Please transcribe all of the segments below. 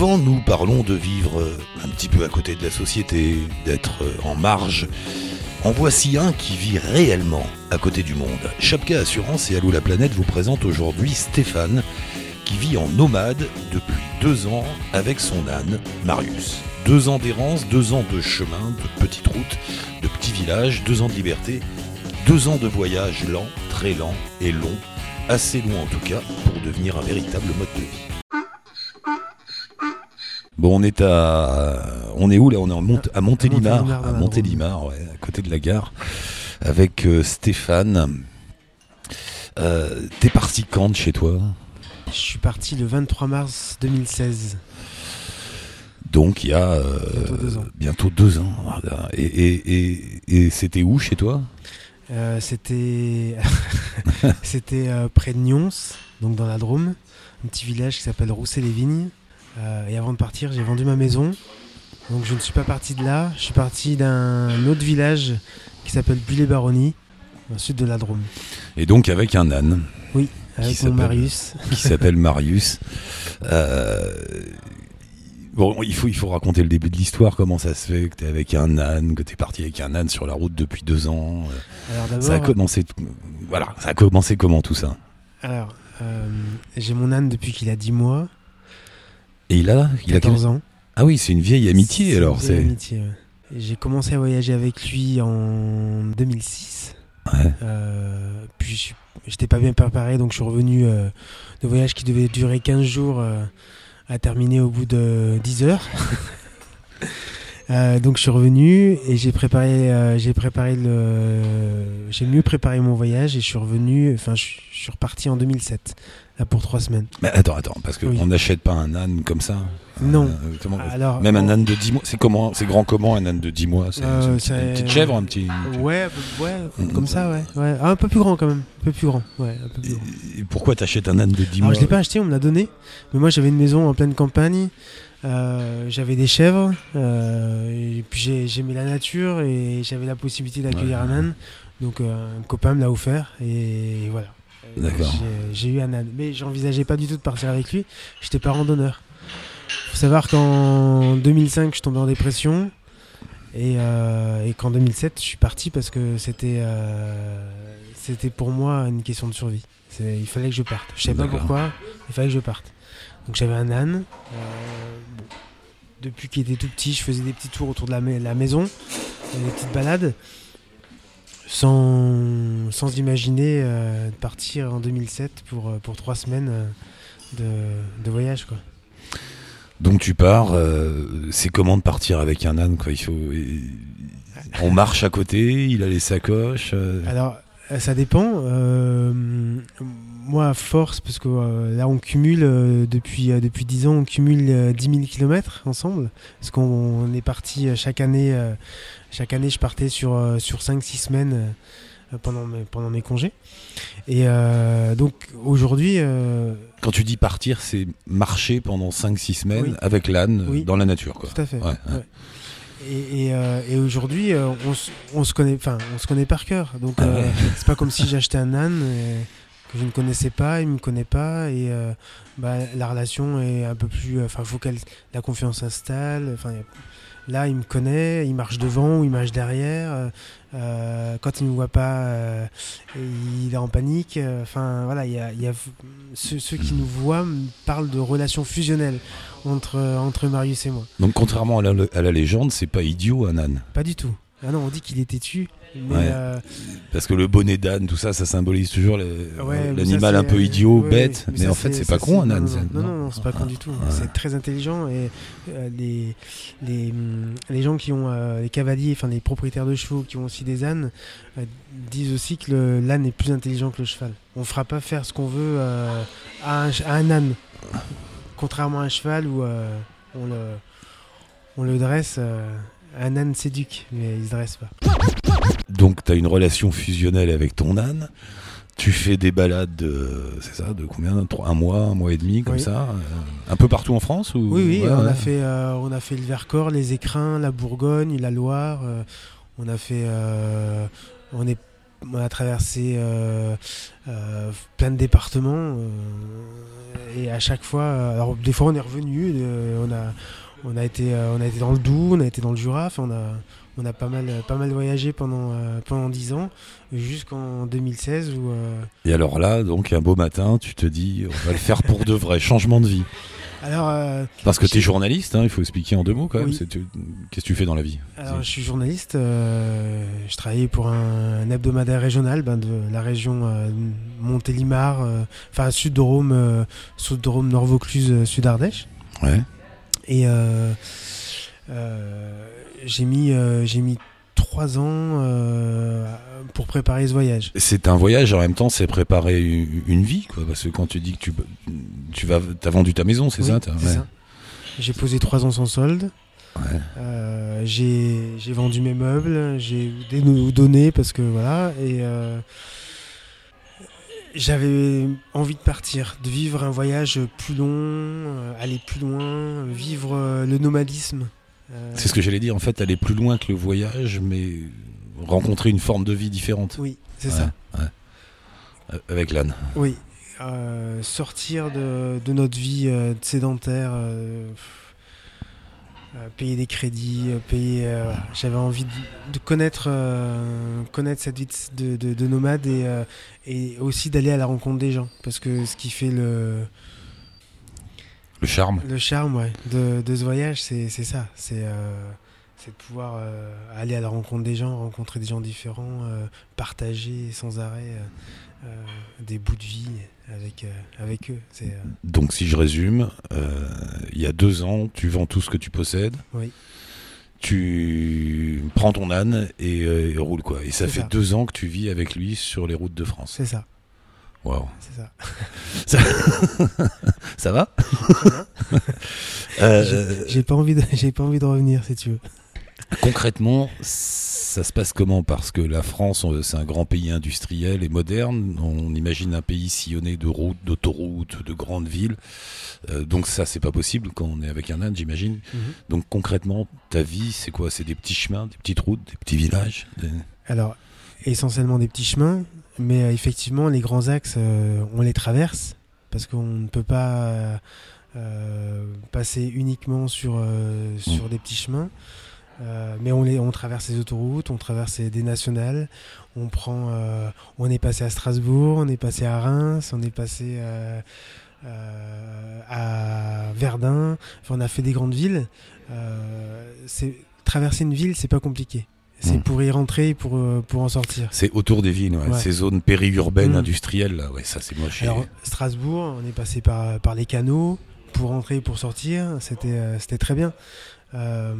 Nous parlons de vivre un petit peu à côté de la société, d'être en marge. En voici un qui vit réellement à côté du monde. Chapka Assurance et Allô la planète vous présentent aujourd'hui Stéphane, qui vit en nomade depuis deux ans avec son âne, Marius. Deux ans d'errance, deux ans de chemin, de petites routes, de petits villages, deux ans de liberté, deux ans de voyage lent, très lent et long, assez long en tout cas pour devenir un véritable mode de vie. Bon, on est à, on est où là? On est en Mont- à Montélimar, à la Montélimar, ouais, à côté de la gare, avec euh, Stéphane. Euh, T'es parti quand de chez toi? Je suis parti le 23 mars 2016. Donc il y a euh, Bientôt deux ans. bientôt deux ans. Voilà. Et, et, et, et c'était où chez toi? Euh, c'était c'était euh, près de Nyons, donc dans la Drôme, un petit village qui s'appelle Rousset-les-Vignes. Euh, et avant de partir, j'ai vendu ma maison. Donc je ne suis pas parti de là. Je suis parti d'un autre village qui s'appelle Bulle-Baronnie, au sud de la Drôme, Et donc avec un âne avec s'appelle- mon Marius. qui s'appelle Marius. Euh, bon, il faut, il faut raconter le début de l'histoire, comment ça se fait que t'es avec un âne, que t'es parti avec un âne sur la route depuis deux ans. euh, Alors Ça a commencé, voilà, ça a commencé comment tout ça? Alors euh, j'ai mon âne depuis qu'il a 10 mois, Et il a, il a 14 ans. Ah oui, c'est une vieille amitié C'est alors. une vieille C'est amitié, ouais. J'ai commencé à voyager avec lui en 2006. Ouais. Euh, puis j'étais pas bien préparé, donc je suis revenu euh, de voyage qui devait durer 15 jours euh, à terminer au bout de 10 heures. Euh, donc je suis revenu et j'ai préparé, euh, j'ai préparé le, j'ai mieux préparé mon voyage et je suis revenu, enfin je, je suis reparti en 2007 là, pour trois semaines. Mais attends, attends, parce qu'on Oui. n'achète pas un âne comme ça. Non. Euh, comment- Alors Même un âne de 10 mois, c'est comment C'est grand comment un âne de 10 mois C'est Euh, une, petite- une petite chèvre, un petit. Ouais, ouais, Mm. comme ça, ouais. ouais. Ah, un peu plus grand quand même. Un peu plus grand. Ouais, un peu plus grand. Et pourquoi t'achètes un âne de 10 Alors, mois je l'ai pas acheté, on me l'a donné. Mais moi, j'avais une maison en pleine campagne. euh, j'avais des chèvres. euh, et puis, j'ai- j'aimais la nature et j'avais la possibilité d'accueillir Ouais. un âne. Donc, euh, un copain me l'a offert. Et voilà. D'accord. j'ai- eu un âne. Mais j'envisageais pas du tout de partir avec lui. J'étais pas randonneur. faut savoir qu'en 2005, je tombais en dépression. Et, euh, et qu'en 2007, je suis parti parce que c'était euh, c'était pour moi une question de survie. Il fallait que je parte. Je savais pas pourquoi, il fallait que je parte. Donc j'avais un âne. euh, bon. Depuis qu'il était tout petit, je faisais des petits tours autour de la, ma- la maison, des petites balades, sans, sans imaginer euh, de partir en 2007 pour, euh, pour trois semaines euh, de, de voyage. Quoi. Donc tu pars, euh, c'est comment de partir avec un âne quoi? Il faut, on marche à côté, il a les sacoches. euh, Alors, ça dépend. Euh, moi, à force, parce que euh, là, on cumule, euh, depuis, euh, depuis 10 ans, on cumule euh, 10 000 km ensemble. Parce qu'on on est parti euh, chaque année. euh, chaque année, je partais sur, euh, sur 5-6 semaines euh, pendant, mes, pendant mes congés. Et euh, donc, aujourd'hui, euh, Quand tu dis partir, c'est marcher pendant 5-6 semaines Oui. avec l'âne euh, Oui. dans la nature quoi. tout à fait. Ouais, ouais. Ouais. Et, et, euh, et aujourd'hui, euh, on, se- on se connaît, enfin, on se connaît par cœur. Donc, Ah euh, ouais. c'est pas comme si j'achetais un âne euh, que je ne connaissais pas, il me connaît pas, et euh, bah, la relation est un peu plus, enfin, faut qu'elle, la confiance s'installe. Enfin, là, il me connaît, il marche devant ou il marche derrière. Euh, quand il ne voit pas, euh, il est en panique. euh, Enfin, voilà, il y a, il y a ceux, ceux qui nous voient parlent de relations fusionnelles entre entre Marius et moi. Donc contrairement à la, à la légende, c'est pas idiot âne. Pas du tout. Ah non, on dit qu'il est têtu. Mais Ouais. euh, Parce que le bonnet d'âne, tout ça, ça symbolise toujours l'animal un peu idiot, ouais, bête. mais ça, en fait, c'est pas con un âne. Non, non, non, non, c'est pas con du tout. C'est très intelligent et euh, les, les, hum, les gens qui ont euh, les cavaliers, enfin les propriétaires de chevaux qui ont aussi des ânes, euh, disent aussi que l'âne est plus intelligent que le cheval. On fera pas faire ce qu'on veut euh, à, un, ch- à un âne, contrairement à un cheval où euh, on, le, on le dresse. euh, un âne s'éduque, mais il se dresse pas. Donc tu as une relation fusionnelle avec ton âne. Tu fais des balades, de, c'est ça, de combien Un mois, un mois et demi, comme Oui. ça euh, Un peu partout en France ou... Oui, oui, Ouais, on, ouais. A fait, euh, on a fait le Vercors, les Écrins, la Bourgogne, la Loire. euh, on a fait. euh, on, est, on a traversé plein de départements. et à chaque fois, alors des fois on est revenu, on a, on a été, on a été dans le Doubs, on a été dans le Jura, on a, on a pas mal, pas mal voyagé pendant, pendant 10 ans, jusqu'en 2016 où. Et alors là, donc un beau matin, tu te dis, on va le faire pour de vrai, changement de vie. Alors, euh, Parce que tu es journaliste, hein, il faut expliquer en deux mots quand même. Qu'est-ce que tu fais dans la vie? Alors, je suis journaliste. Euh, je travaillais pour un, hebdomadaire régional ben, de la région euh, Montélimar, enfin sud de Rome, sud de Rome, Nord-Vaucluse, sud Ardèche. Ouais. Et j'ai mis, j'ai mis trois ans euh, pour préparer ce voyage. C'est un voyage, en même temps, c'est préparer une vie, quoi. Parce que quand tu dis que tu, tu vas, as vendu ta maison, c'est ça, J'ai posé trois ans sans solde. Euh, j'ai vendu mes meubles, j'ai donné parce que voilà et euh, j'avais envie de partir, de vivre un voyage plus long, aller plus loin, vivre le nomadisme. Euh, c'est ce que j'allais dire, en fait, aller plus loin que le voyage, mais rencontrer une forme de vie différente. Oui, c'est ça. Euh, avec l'âne. Oui. Euh, sortir de, notre vie sédentaire, payer des crédits, payer. J'avais envie de, connaître, connaître cette vie de, nomade et, et aussi d'aller à la rencontre des gens. Parce que ce qui fait le le charme. Le charme, ouais, de, de ce voyage, c'est ça. C'est euh, de pouvoir euh, aller à la rencontre des gens, rencontrer des gens différents, euh, partager sans arrêt des bouts de vie avec, avec eux. Donc, si je résume, il y a deux ans, tu vends tout ce que tu possèdes. Oui. Tu prends ton âne et, et roule quoi. Et ça fait deux ans que tu vis avec lui sur les routes de France. C'est ça. Waouh. C'est ça. ça... va euh, J'ai pas envie de, j'ai pas envie de revenir si tu veux. Concrètement, ça se passe comment? Parce que la France, c'est un grand pays industriel et moderne. On imagine un pays sillonné de routes, d'autoroutes, de grandes villes. Euh, donc ça, c'est pas possible quand on est avec un âne, j'imagine. Mhm. Donc concrètement, ta vie, c'est quoi? C'est des petits chemins, des petites routes, des petits villages Alors, essentiellement des petits chemins, mais euh, effectivement, les grands axes, euh, on les traverse parce qu'on ne peut pas euh, passer uniquement sur, sur des petits chemins. mais on, les, on traverse les autoroutes, on traverse des nationales, on prend, on est passé à Strasbourg, on est passé à Reims, on est passé à Verdun, enfin, on a fait des grandes villes. traverser une ville, c'est pas compliqué. C'est hmm. pour y rentrer, pour, euh, pour en sortir. C'est autour des villes, ces zones périurbaines, hmm. industrielles, là. Ouais, ça c'est moche. Alors, Strasbourg, on est passé par, par les canaux pour rentrer, pour sortir. C'était euh, c'était très bien. Euh,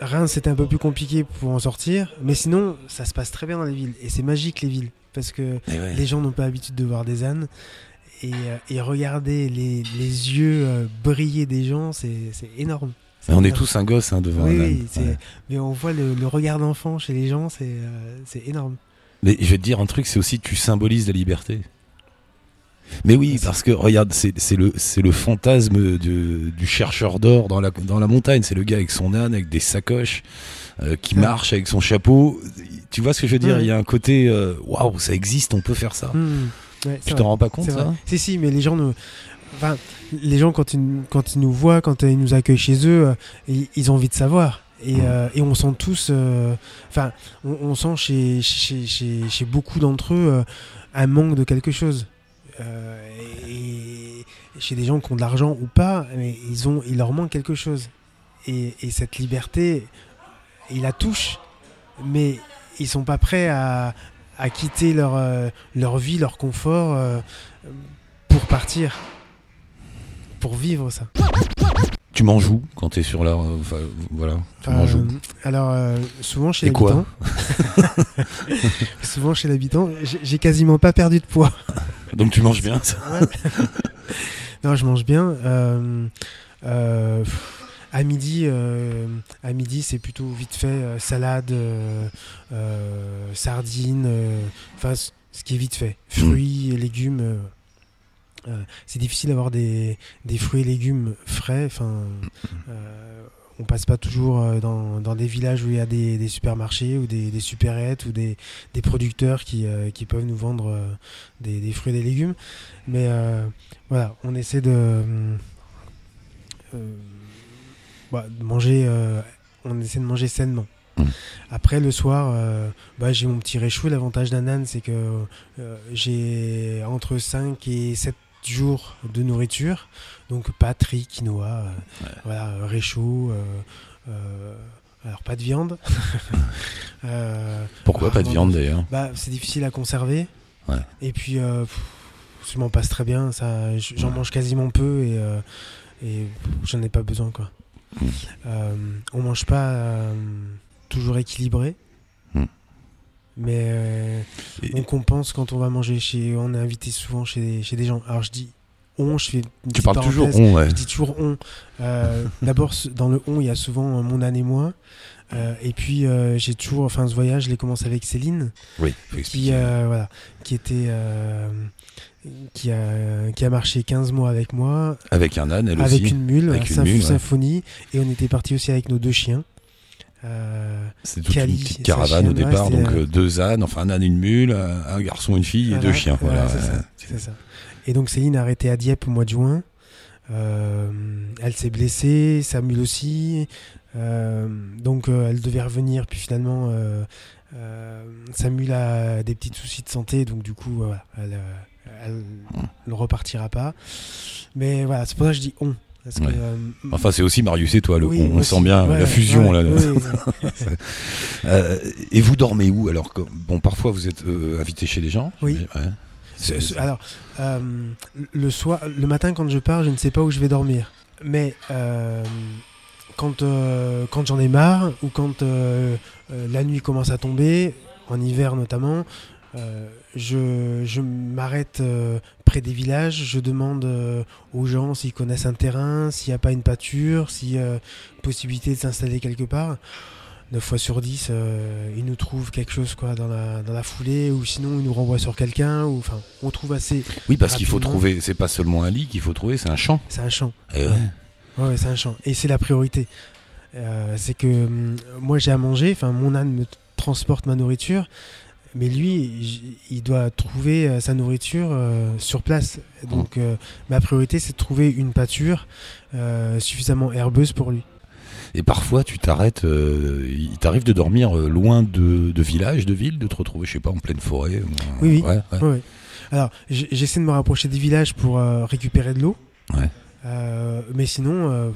Reims, c'était un peu plus compliqué pour en sortir. Mais sinon, ça se passe très bien dans les villes. Et c'est magique, les villes. Parce que eh les gens n'ont pas l'habitude de voir des ânes. Et, et regarder les, les yeux briller des gens, c'est énorme on est tous un gosse hein, devant oui, mais on voit le, regard d'enfant chez les gens, euh, c'est énorme. Mais je vais te dire un truc, c'est aussi tu symbolises la liberté. Mais oui, parce que regarde, c'est le, le fantasme du chercheur d'or dans la, dans la montagne. C'est le gars avec son âne, avec des sacoches, euh, qui marche avec son chapeau. Tu vois ce que je veux dire? Il y a un côté, euh, waouh, ça existe, on peut faire ça. Hmm. tu t'en rends pas compte ça? Si, si, mais les gens ne enfin, les gens, quand ils, quand ils nous voient, quand ils nous accueillent chez eux, euh, ils, ont envie de savoir. Et, euh, et on sent tous, euh, enfin, on, sent chez, chez, chez, chez beaucoup d'entre eux un manque de quelque chose. et chez des gens qui ont de l'argent ou pas, mais ils ont, il leur manque quelque chose. Et, et cette liberté, ils la touchent, mais ils sont pas prêts à, à quitter leur, leur vie, leur confort pour partir pour vivre ça. Tu manges où quand tu es sur la. Enfin, voilà. Tu euh, Alors, euh, souvent chez l'habitant. souvent chez l'habitant, j'ai quasiment pas perdu de poids. Donc tu manges bien ça Non, je mange bien. Euh, à midi, à midi, c'est plutôt vite fait salade, sardines, enfin ce qui est vite fait, fruits et légumes. Euh, c'est difficile d'avoir des, des, fruits et légumes frais. Enfin, euh, on passe pas toujours euh, dans, dans des villages où il y a des, supermarchés ou des, des supérettes ou des, producteurs qui, euh, qui peuvent nous vendre des, fruits et des légumes. Mais voilà, on essaie de, bah, manger, on essaie de manger sainement. Après le soir, bah, j'ai mon petit réchou. L'avantage d'un âne, c'est que j'ai entre 5 et 7 jours de nourriture. Donc pâtes, riz, quinoa, euh, Ouais. voilà, euh, réchaud. euh, alors pas de viande. Pourquoi pas de viande d'ailleurs bah, c'est difficile à conserver. Ouais. Et puis, pff, je m'en passe très bien. Ça, j'en Ouais. mange quasiment peu et, euh, j'en ai pas besoin. Quoi. Mm. Euh, on mange pas euh, toujours équilibré. Mais euh, on compense quand on va manger chez. On est invité souvent chez, chez des gens. Alors je dis on, je fais une Tu parles toujours on, ouais. Je dis toujours on. Euh, D'abord, dans le on, il y a souvent euh, mon âne et moi. Euh, et puis, j'ai toujours. Enfin, ce voyage, je l'ai commencé avec Céline, Oui, qui, expliquer. voilà, qui était. qui, a, qui a marché 15 mois avec moi, Avec un âne, elle avec aussi. une mule, Avec à une mule, ouais. symphonie. Et on était parti aussi avec nos deux chiens. Euh, C'est toute Cali, une petite caravane au ouais, départ, donc euh, euh, deux ânes, enfin un âne, une mule, un garçon, une fille et Voilà, deux chiens. voilà, Voilà. c'est ça, c'est ça. Et donc Céline a arrêté à Dieppe au mois de juin. Euh, elle s'est blessée, sa mule aussi. Euh, donc elle devait revenir, puis finalement sa mule a des petits soucis de santé, donc du coup elle, elle ne repartira pas. Mais voilà, c'est pour ça que je dis on. Parce que, Ouais. euh, Enfin, c'est aussi Marius et toi, le oui, on, aussi. sent bien Ouais, la fusion. ouais, là. oui, Euh, et vous dormez où Alors, que- bon, parfois vous êtes euh, invité chez les gens. Oui. alors, le soir, le matin quand je pars, je ne sais pas où je vais dormir. Mais quand quand j'en ai marre ou quand la nuit commence à tomber, en hiver notamment, euh, je, je m'arrête euh, près des villages. Je demande euh, aux gens s'ils connaissent un terrain, s'il n'y a pas une pâture, s'il y a possibilité de s'installer quelque part. 9 fois sur 10, euh, ils nous trouvent quelque chose quoi, dans, la, dans la foulée, ou sinon ils nous renvoient sur quelqu'un, ou enfin, on trouve assez. Oui, parce qu'il faut trouver, c'est pas seulement un lit qu'il faut trouver, c'est un champ. C'est un champ. Eh ouais. Ouais, ouais, c'est un champ. Et c'est la priorité. C'est que hum, moi j'ai à manger, enfin mon âne me transporte ma nourriture, mais lui il doit trouver euh, sa nourriture euh, sur place. Donc euh, ma priorité c'est de trouver une pâture euh, suffisamment herbeuse pour lui. Et parfois, tu t'arrêtes, il t'arrive de dormir loin de, de villages, de villes, de te retrouver, je sais pas, en pleine forêt. ou- Oui, oui. Ouais, ouais. Ouais, ouais. Alors j'essaie de me rapprocher des villages pour récupérer de l'eau. Ouais. Mais sinon,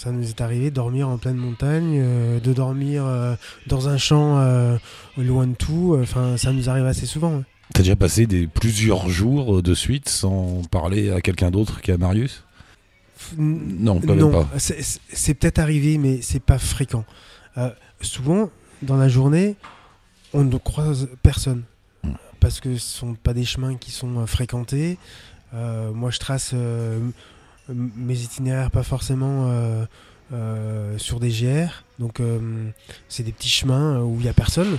ça nous est arrivé de dormir en pleine montagne, euh, de dormir euh, dans un champ euh, loin de tout. Enfin, ça nous arrive assez souvent. ouais. T'as déjà passé des, plusieurs jours de suite sans parler à quelqu'un d'autre qu'à Marius? Non, quand même non, pas. c'est- peut-être arrivé, mais c'est pas fréquent. Souvent, dans la journée, on ne croise personne. Hmm. Parce que ce sont pas des chemins qui sont fréquentés. Euh, moi, je trace euh, mes itinéraires pas forcément euh, euh, sur des GR. Donc, euh, c'est des petits chemins où il y a personne.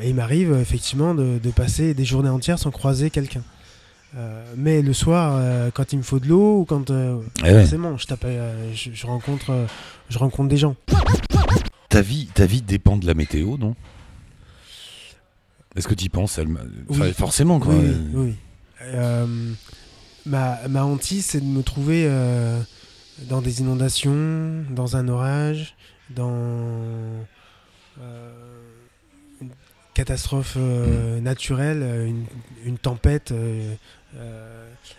Et il m'arrive effectivement de, de passer des journées entières sans croiser quelqu'un. Mais le soir, quand il me faut de l'eau ou quand euh, Eh ouais. forcément, je, tape, je, je rencontre, je rencontre des gens. Ta vie, ta vie dépend de la météo, non? Est-ce que tu y penses elle, enfin, Oui. Forcément, quoi. Oui, oui, oui. Euh, ma, ma c'est de me trouver euh, dans des inondations, dans un orage, dans euh, une catastrophe euh, naturelle, une, tempête.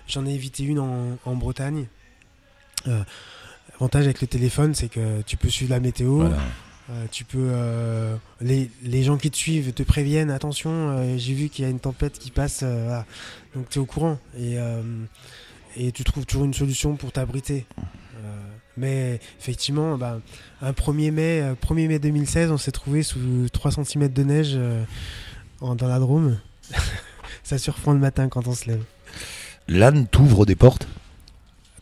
J'en ai évité une en, Bretagne. L'avantage avec le téléphone, c'est que tu peux suivre la météo. Euh, tu peux euh, les, les gens qui te suivent te préviennent attention euh, j'ai vu qu'il y a une tempête qui passe voilà. donc tu es au courant. Et, et tu trouves toujours une solution pour t'abriter. Mais effectivement bah, un 1er mai 1er mai 2016 on s'est trouvé sous 3 cm de neige en- dans la Drôme. Ça surprend le matin quand on se lève. L'âne t'ouvre des portes?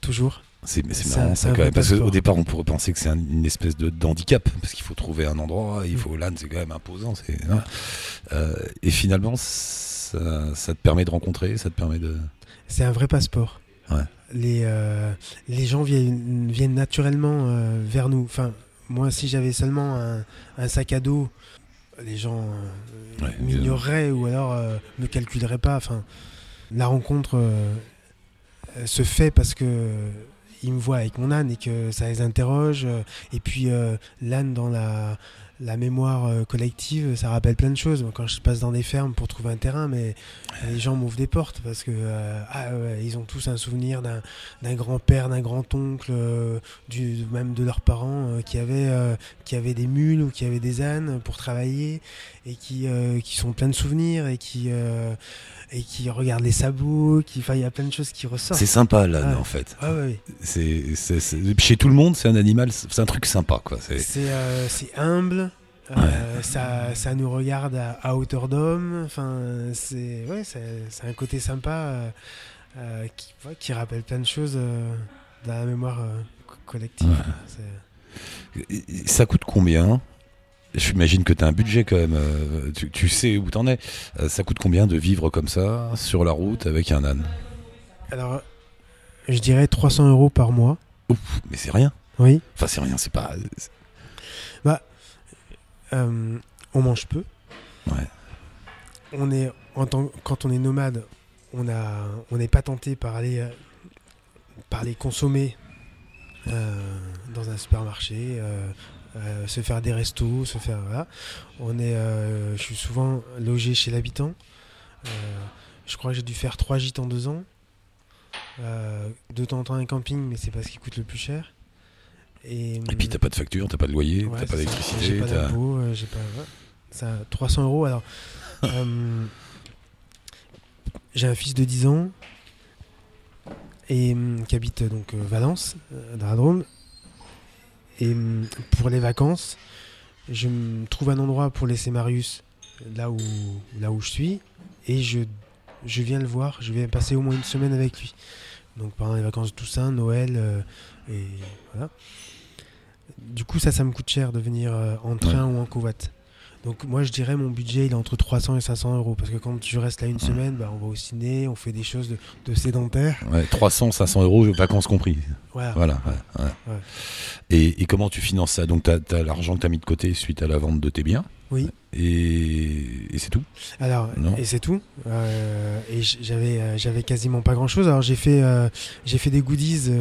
Toujours C'est marrant ça quand même, parce qu'au départ on pourrait penser que c'est un- une espèce de d'handicap parce qu'il faut trouver un endroit, il faut l'âne c'est quand même imposant, non. Euh, et finalement ça, ça te permet de rencontrer, ça te permet de c'est un vrai passeport les, les gens viennent, viennent naturellement vers nous. Enfin, moi, si j'avais seulement un, sac à dos, les gens m'ignoreraient ou alors ne calculeraient pas. Enfin, la rencontre se fait parce que ils me voient avec mon âne et que ça les interroge. Et puis l'âne dans la la mémoire euh, collective, ça rappelle plein de choses. Quand je passe dans des fermes pour trouver un terrain, mais les gens m'ouvrent des portes parce que euh, ah, ils ont tous un souvenir d'un grand-père, d'un grand-oncle, euh, même de leurs parents qui, avaient, qui avaient des mules ou qui avaient des ânes pour travailler et qui, qui sont pleins de souvenirs et qui et qui regardent les sabots, qui, il y a plein de choses qui ressortent. C'est sympa l'âne en fait. Ah, oui. c'est, chez tout le monde, c'est un animal, c'est un truc sympa c'est humble, euh, ça, ça, nous regarde à, hauteur d'homme. Enfin, c'est ouais, c'est un côté sympa euh, euh, qui, qui, rappelle plein de choses dans la mémoire collective. Ça coûte combien? J'imagine que tu as un budget quand même. Tu, sais où t'en es. ça coûte combien de vivre comme ça sur la route avec un âne? Alors, je dirais 300 euros par mois. Ouf, mais c'est rien. Oui. Enfin, c'est rien. C'est pas. Bah, euh, on mange peu. On est, en tant, quand on est nomade, on n'est pas tenté par aller, euh, par les consommer euh, dans un supermarché, se faire des restos, se faire On est, je suis souvent logé chez l'habitant. je crois que j'ai dû faire trois gîtes en deux ans. de temps en temps un camping, mais c'est pas ce qui coûte le plus cher. Et, puis t'as pas de facture, t'as pas de loyer, t'as pas d'électricité. J'ai pas d'impôt, euh, j'ai pas. Ça, 300 euros. Alors, euh, j'ai un fils de 10 ans et hum, qui habite donc euh, Valence, dans la Drôme. Et hum, pour les vacances, je me trouve un endroit pour laisser Marius là où, là où je suis et je, je viens le voir. Je viens passer au moins une semaine avec lui. Donc pendant les vacances de Toussaint, Noël et voilà. Du coup, ça, ça me coûte cher de venir euh, en train ou en covoite. Donc moi je dirais mon budget il est entre 300 et 500 euros parce que quand tu restes là une semaine, bah, on va au ciné, on fait des choses de, de sédentaire. Ouais, 300, 500 euros, vacances compris. Voilà. et, et, comment tu finances ça? Donc tu as, l'argent que tu as mis de côté suite à la vente de tes biens Oui. Et, c'est tout Alors, et c'est tout. Euh, et j'avais, euh, j'avais quasiment pas grand chose. Alors j'ai fait, euh, j'ai fait des goodies,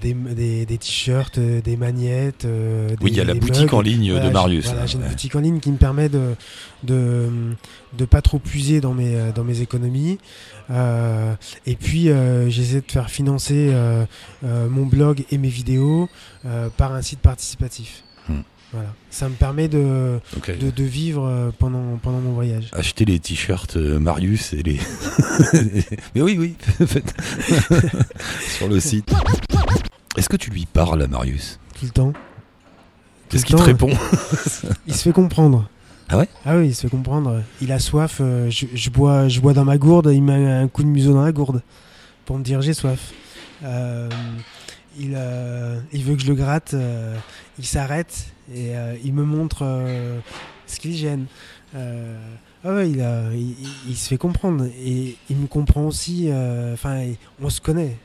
des, des, des, t-shirts, des magnettes. oui, il y a la boutique en ligne de Marius. Voilà, j'ai une boutique en ligne qui me permet de, de, de pas trop puiser dans mes, dans mes économies. et puis j'essaie de faire financer mon blog et mes vidéos par un site participatif. Voilà. Ça me permet de, de, vivre euh, pendant, pendant mon voyage. Acheter les t-shirts euh, Marius et les. Mais oui, oui, sur le site. Est-ce que tu lui parles à Marius? Tout le temps. Qu'est-ce qu'il te répond? Il se fait comprendre. Ah ouais? Ah oui, il se fait comprendre. Il a soif, euh, je, bois, je bois dans ma gourde, il met un coup de museau dans la gourde pour me dire j'ai soif. il, il veut que je le gratte, il s'arrête, et euh, il me montre euh, ce qu'il gêne. Euh, ah il, il, se fait comprendre et il me comprend aussi. Enfin, on se connaît.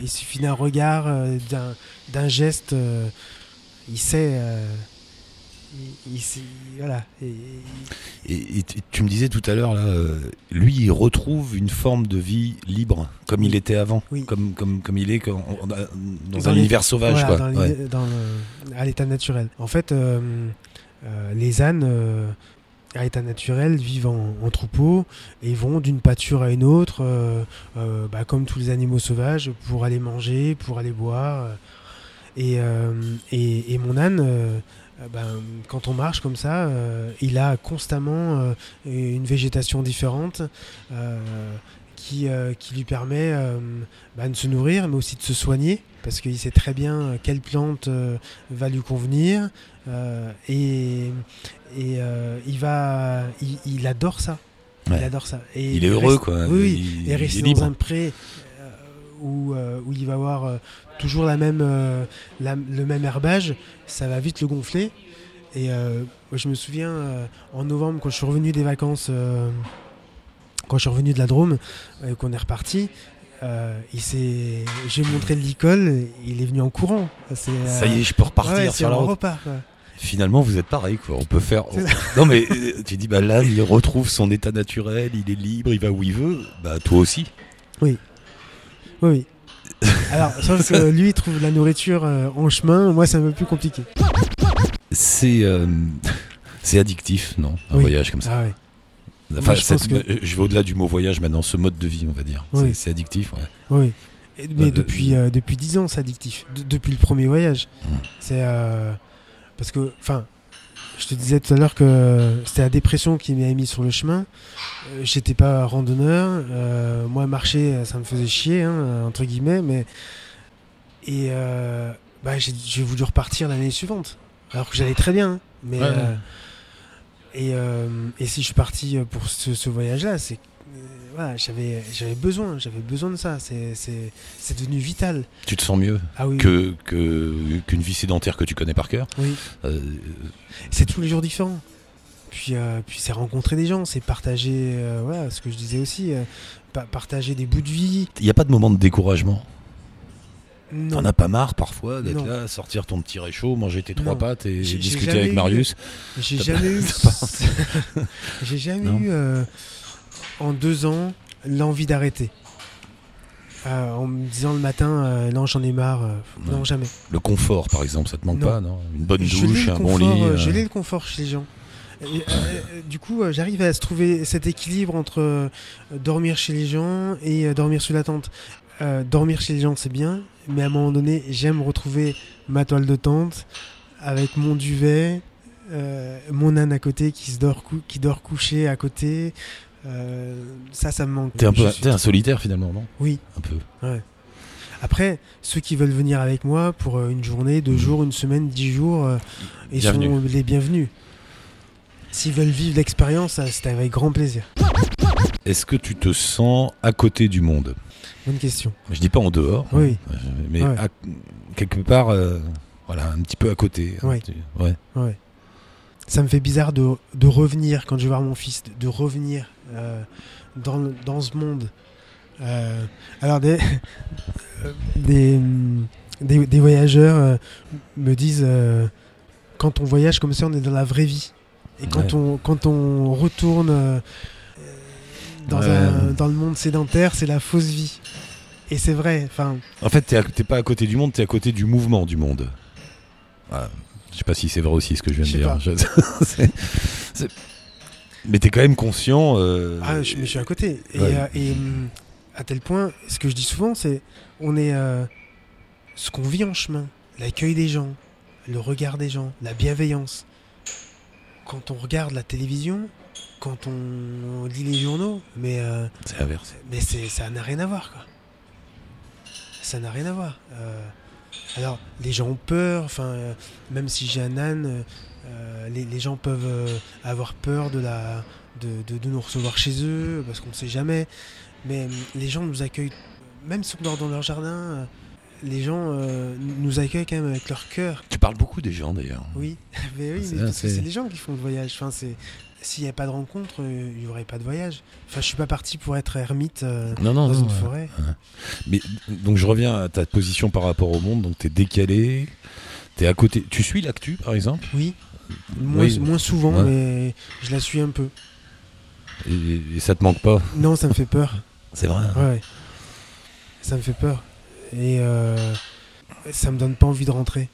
il suffit d'un regard, d'un geste. il sait voilà. Et, tu me disais tout à l'heure, là, lui, il retrouve une forme de vie libre, comme il était avant, comme, comme, comme il est dans, un univers sauvage. quoi. à l'état naturel. En fait, euh, euh, les ânes, euh, à l'état naturel, vivent en, troupeau et vont d'une pâture à une autre, bah, comme tous les animaux sauvages, pour aller manger, pour aller boire. Et, et, mon âne euh, ben, quand on marche comme ça, euh, il a constamment euh, une végétation différente qui, qui, lui permet ben, de se nourrir, mais aussi de se soigner, parce qu'il sait très bien quelle plante va lui convenir, et, et il, va, il, adore ça. Il adore ça. Et il est heureux, quoi. Oui, il, reste dans un pré où, où, il va avoir toujours la même, euh, le même herbage, ça va vite le gonfler. Et euh, je me souviens, euh, en novembre, quand je suis revenu des vacances, quand je suis revenu de la Drôme, qu'on est reparti, euh, il s'est, j'ai montré l'école, il est venu en courant. C'est, euh, Ça y est, je peux repartir ouais, sur la route. repart. quoi. Finalement, vous êtes pareil, quoi. On peut faire. Non, mais euh, tu dis, bah là, il retrouve son état naturel, il est libre, il va où il veut. Bah, toi aussi. Oui, oui. Alors, sauf que lui, il trouve la nourriture euh, en chemin. Moi, c'est un peu plus compliqué. C'est. euh, C'est addictif, non? Un Oui. voyage comme ça. Ah ouais. Enfin, je cette- pense que- euh, je vais au-delà du mot voyage maintenant, ce mode de vie, on va dire. Oui. C'est- addictif, ouais. Oui. Et- mais Euh, depuis, euh, depuis 10 ans, c'est addictif. De- depuis le premier voyage. Mm. C'est. euh, parce que. Enfin. Je te disais tout à l'heure que c'était la dépression qui m'avait mis sur le chemin. Euh, J'étais pas randonneur. euh, moi, marcher, ça me faisait chier, hein, entre guillemets. Mais et euh, bah, j'ai voulu repartir l'année suivante, alors que j'allais très bien. hein. Mais Ouais, ouais. euh, et, euh, et si je suis parti pour ce, ce voyage-là, c'est euh, voilà, j'avais j'avais besoin, j'avais besoin de ça. C'est c'est c'est devenu vital. Tu te sens mieux Ah oui. que que- qu'une vie sédentaire que tu connais par cœur. Oui. Euh, c'est tous les jours différents. Puis, euh, puis c'est rencontrer des gens, c'est partager, euh, voilà, ce que je disais aussi, euh, pa- partager des bouts de vie. Il n'y a pas de moment de découragement. T'en as pas marre parfois d'être là, sortir ton petit réchaud, manger tes trois pâtes et discuter avec Marius. j'ai jamais eu, t'as j'ai jamais Non. eu euh, en deux ans l'envie d'arrêter. Euh, en me disant le matin, euh, non, j'en ai marre. euh, Non, jamais. Le confort, par exemple, ça te manque Non. pas, non? Une bonne Je douche, un bon lit. euh, Je l'ai le confort chez les gens. Et, du coup, j'arrive à se trouver cet équilibre entre dormir chez les gens et dormir sous la tente. Dormir chez les gens, c'est bien, mais à un moment donné, j'aime retrouver ma toile de tente avec mon duvet, mon âne à côté qui, se dort, cou- qui dort couché à côté. Euh, ça, ça me manque. T'es un peu suis- un solitaire finalement, non? Oui. Un peu. Après, ceux qui veulent venir avec moi pour euh, une journée, deux Mhm. jours, une semaine, dix jours, euh, ils Bienvenue. sont les bienvenus. S'ils veulent vivre l'expérience, c'est avec grand plaisir. Est-ce que tu te sens à côté du monde? Bonne question. Je dis pas en dehors, Oui. hein, mais Ouais. à- quelque part, euh, voilà, un petit peu à côté. hein, Ouais. tu- ouais. Ouais. Ça me fait bizarre de, de revenir quand je vais voir mon fils, de, de revenir dans, le- dans ce monde. Euh, alors, des, euh, des, hum, des, des voyageurs euh, me disent euh, quand on voyage comme ça, on est dans la vraie vie. Et quand, Ouais. on, quand on retourne euh, dans, Ouais. un- dans le monde sédentaire, c'est la fausse vie. Et c'est vrai. En fait, t'es pas à côté du monde, t'es à côté du mouvement du monde. Voilà. Je sais pas si c'est vrai aussi ce que je viens de dire. Mais t'es quand même conscient. euh, Ah, je, mais je suis à côté. Et, Ouais. euh, et, hum, à tel point, ce que je dis souvent, c'est on est euh, ce qu'on vit en chemin, l'accueil des gens, le regard des gens, la bienveillance. Quand on regarde la télévision, quand on lit les journaux, mais euh, C'est l'inverse. mais c'est ça n'a rien à voir quoi. Ça n'a rien à voir. Alors les gens ont peur, enfin même si j'ai un âne, euh, les, les gens peuvent euh, avoir peur de la de, de- de nous recevoir chez eux parce qu'on ne sait jamais. Mais euh, les gens nous accueillent, même si on dort dans leur jardin, les gens nous accueillent quand même avec leur cœur. Tu parles beaucoup des gens d'ailleurs. Oui, mais oui, mais parce que c'est- les gens qui font le voyage. Enfin, c'est s'il n'y avait pas de rencontre, il n'y aurait pas de voyage. Enfin, je suis pas parti pour être ermite euh, Non, non, dans non, une forêt. Mais donc je reviens à ta position par rapport au monde. Donc t'es décalé, t'es à côté. Tu suis l'actu par exemple? Oui, moins, Oui. moins souvent, Ouais. mais je la suis un peu. et, et ça te manque pas Non, ça me fait peur. C'est vrai. hein Ouais, ça me fait peur. Et euh, ça me donne pas envie de rentrer.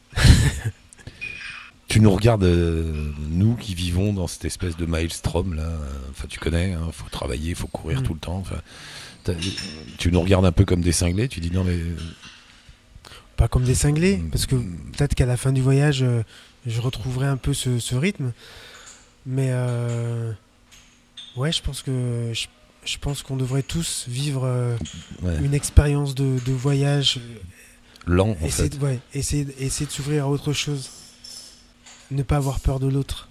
Tu nous regardes, euh, nous qui vivons dans cette espèce de maelstrom là. euh, Enfin, tu connais, il faut travailler, faut courir Mm. tout le temps. Enfin, tu nous regardes un peu comme des cinglés. Tu dis non mais Pas comme des cinglés, Mm. parce que peut-être qu'à la fin du voyage, euh, je retrouverai un peu ce, ce rythme. Mais euh, ouais, je pense que je, je pense qu'on devrait tous vivre euh, ouais, une expérience de, de voyage, lent en essayer, fait. de, ouais, essayer, de- essayer de s'ouvrir à autre chose, ne pas avoir peur de l'autre,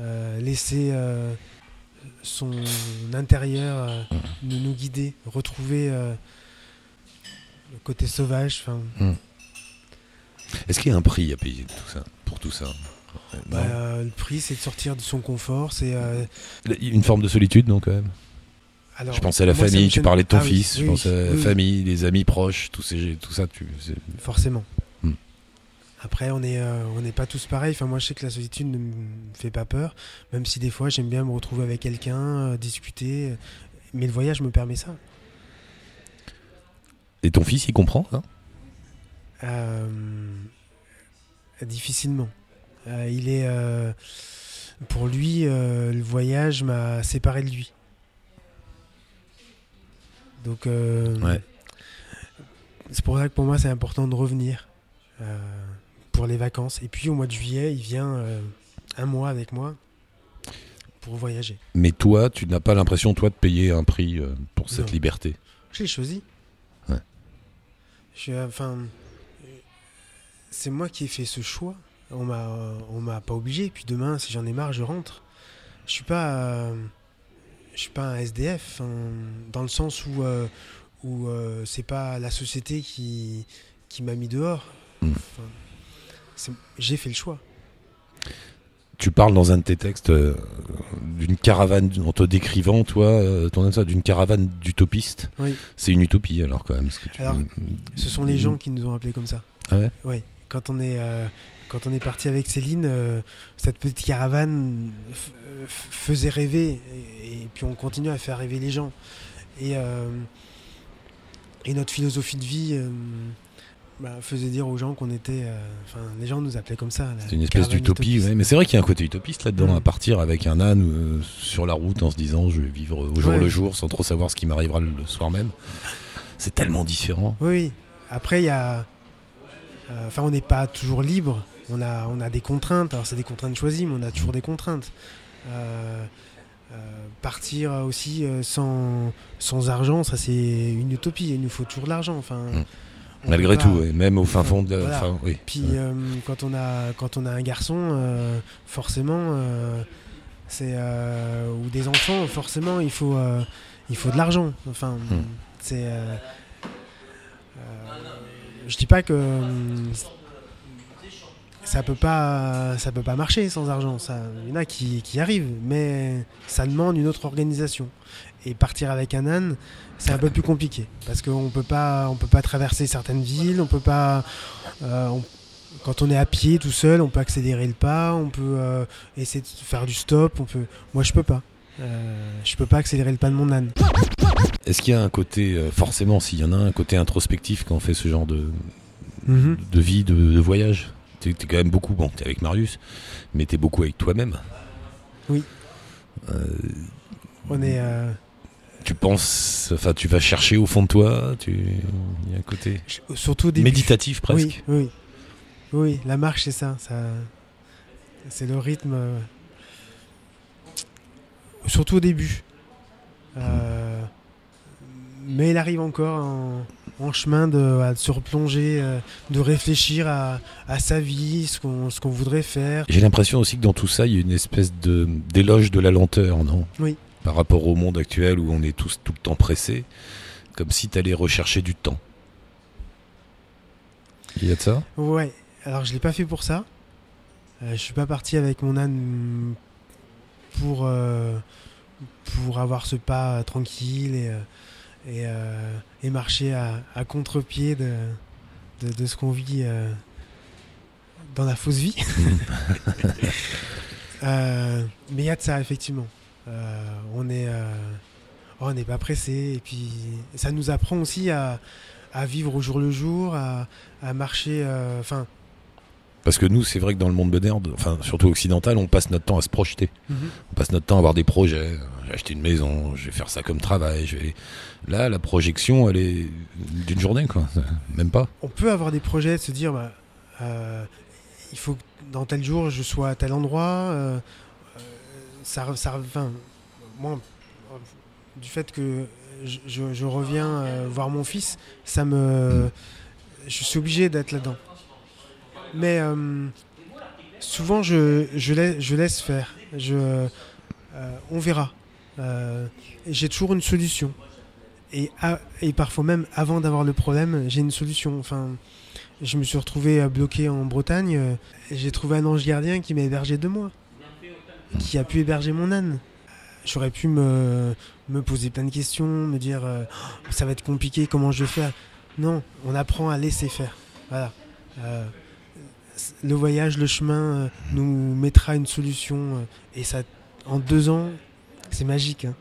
Euh, laisser son intérieur euh, nous, nous guider, retrouver le côté sauvage. Enfin, Est-ce qu'il y a un prix à payer tout ça, pour tout ça? Bah, euh, le prix, c'est de sortir de son confort. C'est euh, Une forme de solitude, non quand même? Alors, Je pense à la famille, tu parlais de ton Ah fils, oui, je pense à la oui, famille, les amis proches, tout, ces, tout ça. Tu, Forcément. Hmm. Après, on n'est euh, on n'est pas tous pareils. Enfin, moi, je sais que la solitude ne me fait pas peur, même si des fois, j'aime bien me retrouver avec quelqu'un, euh, discuter. Mais le voyage me permet ça. Et ton fils, il comprend ça Euh, difficilement. Euh, il est, euh, pour lui, le voyage m'a séparé de lui. Donc, Ouais. c'est pour ça que pour moi, c'est important de revenir pour les vacances. Et puis au mois de juillet, il vient un mois avec moi pour voyager. Mais toi, tu n'as pas l'impression, toi, de payer un prix pour cette Non. liberté? Je l'ai choisi. Je suis, enfin, euh, c'est moi qui ai fait ce choix. On m'a, on m'a pas obligé. Puis demain, si j'en ai marre, je rentre. Je suis pas, euh, je suis pas un SDF hein, dans le sens où, euh, où euh, c'est pas la société qui, qui m'a mis dehors. Mm. Enfin, c'est- j'ai fait le choix. Tu parles dans un de tes textes euh, d'une caravane, en te décrivant, toi, euh, ton ça, d'une caravane d'utopistes. Oui. C'est une utopie, alors, quand même. ce que tu- Alors, Ce sont les gens qui nous ont appelés comme ça. Ah ouais? Oui. Quand on est, euh, quand on est parti avec Céline, cette petite caravane faisait rêver. Et, et puis on continue à faire rêver les gens. Et, euh, et notre philosophie de vie bah, faisait dire aux gens qu'on était. euh, Enfin, les gens nous appelaient comme ça. C'est une espèce d'utopie, ouais. mais c'est vrai qu'il y a un côté utopiste là-dedans, Mm. à partir avec un âne euh, sur la route en se disant je vais vivre au jour Ouais. le jour sans trop savoir ce qui m'arrivera le, soir même. C'est tellement différent. Oui, oui. Après, il y a. euh, Enfin, on n'est pas toujours libre. On a, on a des contraintes. Alors, c'est des contraintes choisies, mais on a toujours des contraintes. Partir aussi sans, sans argent, ça c'est une utopie. Il nous faut toujours de l'argent. Enfin, Mm. Malgré tout, même au fin fond de. Voilà. enfin, oui. Puis Ouais. euh, quand on a quand on a un garçon, euh, forcément, euh, c'est ou des enfants, forcément, il faut il faut de l'argent. Enfin, Hmm. c'est. je dis pas que ça peut pas ça peut pas marcher sans argent. Ça, il y en a qui, qui arrivent, mais ça demande une autre organisation. Et partir avec un âne, c'est un peu plus compliqué parce qu'on peut pas on peut pas traverser certaines villes, on peut pas euh, on- quand on est à pied tout seul, on peut accélérer le pas, on peut euh, essayer de faire du stop, on peut. Moi, je peux pas. Euh, je peux pas accélérer le pas de mon âne. Est-ce qu'il y a un côté, euh, forcément, s'il y en a un côté introspectif quand on fait ce genre de, Mhm. de vie, de, de voyage? T'es quand même beaucoup, bon, t'es avec Marius, mais t'es beaucoup avec toi-même. Oui. On est. tu penses, enfin, tu vas chercher au fond de toi, tu, il y a un côté je- surtout au début. méditatif presque. Oui, oui. Oui, la marche, c'est ça. ça c'est le rythme. euh, Surtout au début. Euh, Mais il arrive encore en, en chemin de, à se replonger, euh, de réfléchir à, à sa vie, ce qu'on qu'on voudrait faire. J'ai l'impression aussi que dans tout ça, il y a une espèce de d'éloge de la lenteur, non? Oui. Par rapport au monde actuel où on est tous tout le temps pressés, comme si tu allais rechercher du temps. Il y a de ça? Ouais, alors je l'ai pas fait pour ça. Euh, je suis pas parti avec mon âne pour, euh, pour avoir ce pas tranquille et, euh, et, euh, et marcher à, à contre-pied de, de, de ce qu'on vit dans la fausse vie. Mais il y a de ça, effectivement. Euh, on euh, on n'est pas pressé et puis ça nous apprend aussi à, à vivre au jour le jour, à, à marcher. euh, Enfin, Parce que nous, c'est vrai que dans le monde moderne, enfin surtout occidental, on passe notre temps à se projeter. On passe notre temps à avoir des projets. J'ai acheté une maison, je vais faire ça comme travail. Je vais... Là, la projection, elle est d'une journée, quoi. Même pas. on peut avoir des projets de se dire bah, euh, il faut que dans tel jour je sois à tel endroit. euh, ça, moi, du fait que je, reviens euh, voir mon fils, ça me, je suis obligé d'être là-dedans. Mais euh, souvent je, laisse, faire. Euh, on verra. J'ai toujours une solution. Et, parfois même avant d'avoir le problème, j'ai une solution. Enfin, je me suis retrouvé bloqué en Bretagne. et J'ai trouvé un ange gardien qui m'a hébergé deux mois, qui a pu héberger mon âne. j'aurais pu me, me poser plein de questions, me dire euh, ça va être compliqué, comment je vais faire? Non, on apprend à laisser faire. Voilà. Euh, le voyage, le chemin euh, nous mettra une solution. et ça, en deux ans, c'est magique. hein.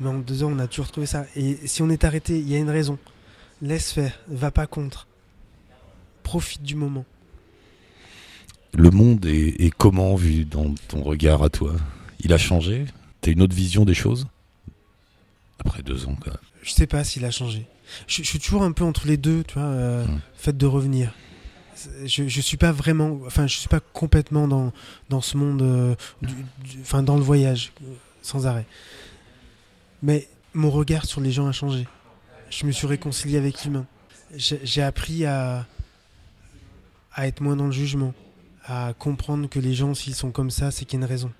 Mais en deux ans, on a toujours trouvé ça. Et si on est arrêté, il y a une raison. Laisse faire, va pas contre. Profite du moment. Le monde est, est comment vu dans ton regard à toi? Il a changé? T'as une autre vision des choses? Après deux ans, quand même. Je sais pas s'il a changé. Je, je suis toujours un peu entre les deux, tu vois, euh, Mm. fait de revenir. Je, je suis pas vraiment, enfin, je suis pas complètement dans, dans ce monde, euh, du- du- enfin, dans le voyage, euh, sans arrêt. Mais mon regard sur les gens a changé. Je me suis réconcilié avec l'humain. J'ai j'ai appris à, à être moins dans le jugement, à comprendre que les gens, s'ils sont comme ça, c'est qu'il y a une raison.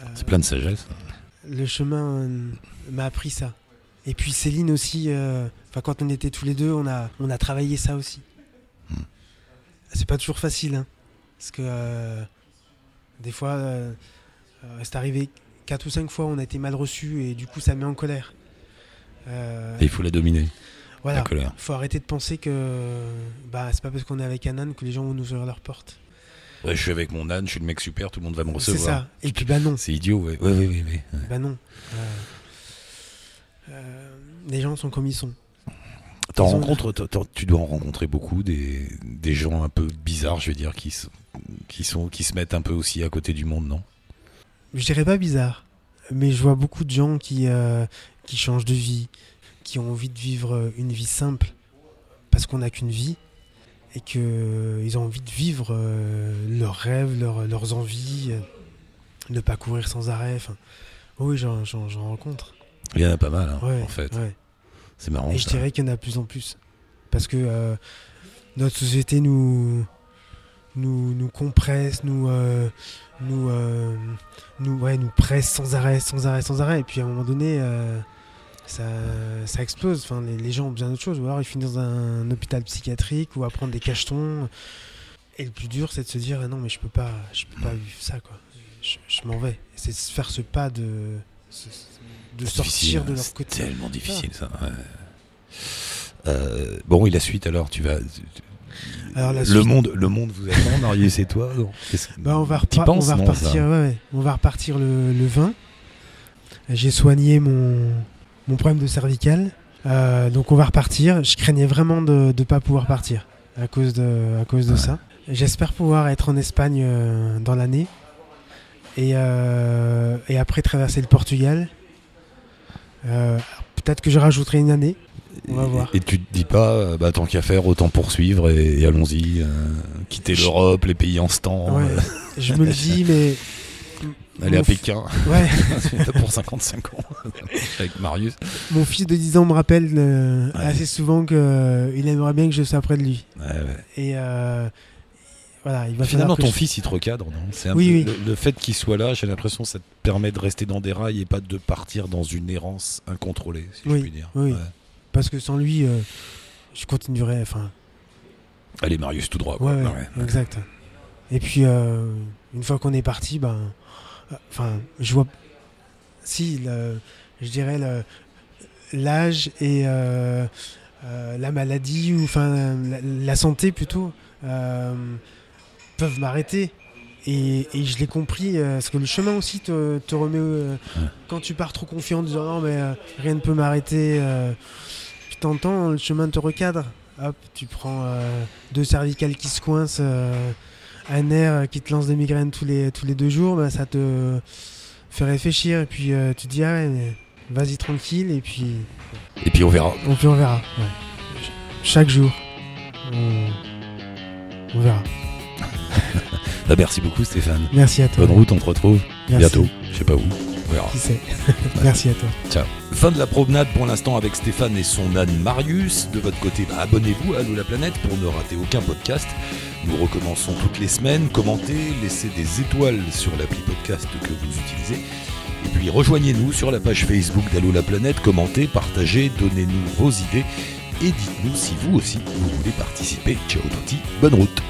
Euh, C'est plein de sagesse. le chemin euh, m'a appris ça. Et puis Céline aussi, euh, enfin quand on était tous les deux, on a, on a travaillé ça aussi. Hmm. C'est pas toujours facile, hein, parce que euh, des fois, euh, euh, c'est arrivé quatre ou cinq fois, on a été mal reçus et du coup ça met en colère. Euh, Et il faut la dominer, voilà, colère. faut arrêter de penser que bah c'est pas parce qu'on est avec un âne que les gens vont nous ouvrir leurs portes. Je suis avec mon âne, je suis le mec super, tout le monde va me C'est recevoir. ça. Et puis bah non, C'est idiot, ouais. Ouais, ouais, ouais, ouais. bah non. Euh, euh, les gens sont comme ils sont. Ils ont- rencontres, tu dois en rencontrer beaucoup des, des gens un peu bizarres, je veux dire, qui, qui, sont, qui se mettent un peu aussi à côté du monde, non? Je dirais pas bizarre, mais je vois beaucoup de gens qui, euh, qui changent de vie, qui ont envie de vivre une vie simple, parce qu'on n'a qu'une vie, et qu'ils ont envie de vivre euh, leurs rêves, leurs, leurs envies, euh, ne pas courir sans arrêt. Oui, j'en, rencontre. Il y en a pas mal, hein, Ouais, en fait. ouais. C'est marrant. Et je dirais qu'il y en a de plus en plus. Parce que euh, notre société nous, nous, nous compresse, nous, euh, nous, euh, nous, ouais, nous presse sans arrêt, sans arrêt, sans arrêt. Et puis à un moment donné, euh, ça, ça explose. Enfin, les, les gens ont besoin d'autre chose. Ou alors ils finissent dans un hôpital psychiatrique ou à prendre des cachetons. Et le plus dur, c'est de se dire ah non, mais je peux pas, je peux pas vivre ça, quoi. Je, je m'en vais. C'est faire ce pas de, de C'est sortir de hein, leur c'est côté. tellement difficile, ça. ouais. Euh, bon, et la suite alors, tu vas. Alors, le suite- monde, le monde vous attend, Marius et toi. non Bah, on va, penses, on va non, repartir. ça ouais, ouais. On va repartir le, le 20. J'ai soigné mon, mon problème de cervical. Euh, donc on va repartir. Je craignais vraiment de ne pas pouvoir partir à cause de, à cause de Ouais. ça. J'espère pouvoir être en Espagne euh, dans l'année. Et, euh, et après traverser le Portugal. Peut-être que je rajouterai une année. On va Et- voir. Et, tu te dis pas, bah, tant qu'à faire, autant poursuivre et, et allons-y, quitter l'Europe, les pays en Ouais, euh, je me le dis, mais. Aller à Pékin Ouais, pour 55 ans avec Marius. Mon fils de 10 ans me rappelle euh, Ouais. assez souvent qu'il aimerait bien que je sois près de lui. Ouais, ouais. Et euh, voilà, il va Finalement, ton je- fils, il te recadre, non? Oui, peu- oui. Le, le fait qu'il soit là, j'ai l'impression que ça te permet de rester dans des rails et pas de partir dans une errance incontrôlée, si Oui, je puis dire. oui. Parce que sans lui, euh, je continuerai. Enfin, Allez, Marius, tout droit. quoi. ouais, ouais, Ouais. exact. Et puis, euh, une fois qu'on est parti, ben, euh, enfin, je vois. Si, le- je dirais le- l'âge et euh, euh, la maladie, ou enfin, la, la santé plutôt, euh, peuvent m'arrêter. Et, et je l'ai compris, parce que le chemin aussi te, te remet. Ouais. Quand tu pars trop confiant en disant non, mais rien ne peut m'arrêter, tu t'entends, le chemin te recadre. Hop, tu prends deux cervicales qui se coincent, un nerf qui te lance des migraines tous les, tous les deux jours, bah, ça te fait réfléchir. Et puis euh, tu te dis, ah ouais, vas-y tranquille, et puis Et puis on verra. puis on verra. ouais. Ch- Chaque jour, on, on verra. Bah, merci beaucoup, Stéphane. Merci à toi. Bonne route, on te retrouve Merci. bientôt. Je sais pas où. On verra. Qui sait Merci à toi. Ciao. Fin de la promenade pour l'instant avec Stéphane et son âne Marius. De votre côté, bah, abonnez-vous à Allô la planète pour ne rater aucun podcast. Nous recommençons toutes les semaines. Commentez, laissez des étoiles sur l'appli podcast que vous utilisez. Et puis rejoignez-nous sur la page Facebook d'Allô la planète. Commentez, partagez, donnez-nous vos idées. Et dites-nous si vous aussi vous voulez participer. Ciao Toti, bonne route